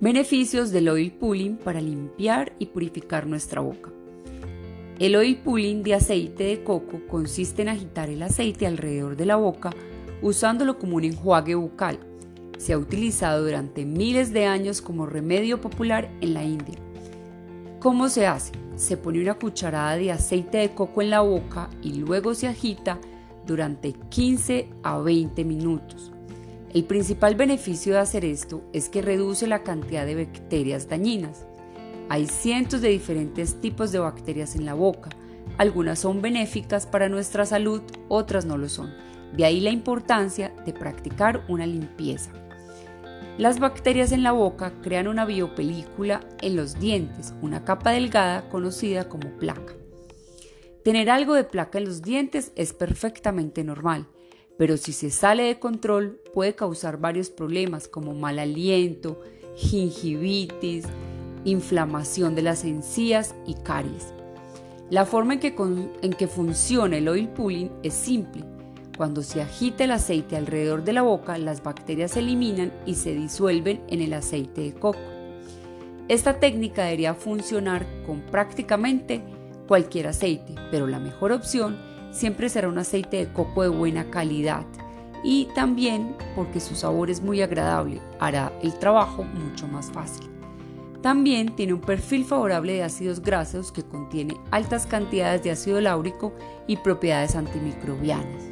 Beneficios del oil pulling para limpiar y purificar nuestra boca. El oil pulling de aceite de coco consiste en agitar el aceite alrededor de la boca usándolo como un enjuague bucal. Se ha utilizado durante miles de años como remedio popular en la India. ¿Cómo se hace? Se pone una cucharada de aceite de coco en la boca y luego se agita durante 15 a 20 minutos. El principal beneficio de hacer esto es que reduce la cantidad de bacterias dañinas. Hay cientos de diferentes tipos de bacterias en la boca. Algunas son benéficas para nuestra salud, otras no lo son. De ahí la importancia de practicar una limpieza. Las bacterias en la boca crean una biopelícula en los dientes, una capa delgada conocida como placa. Tener algo de placa en los dientes es perfectamente normal pero si se sale de control puede causar varios problemas como mal aliento, gingivitis, inflamación de las encías y caries. La forma en que, en que funciona el oil pulling es simple. Cuando se agita el aceite alrededor de la boca, las bacterias se eliminan y se disuelven en el aceite de coco. Esta técnica debería funcionar con prácticamente cualquier aceite, pero la mejor opción siempre será un aceite de coco de buena calidad y también porque su sabor es muy agradable, hará el trabajo mucho más fácil. También tiene un perfil favorable de ácidos grasos que contiene altas cantidades de ácido láurico y propiedades antimicrobianas.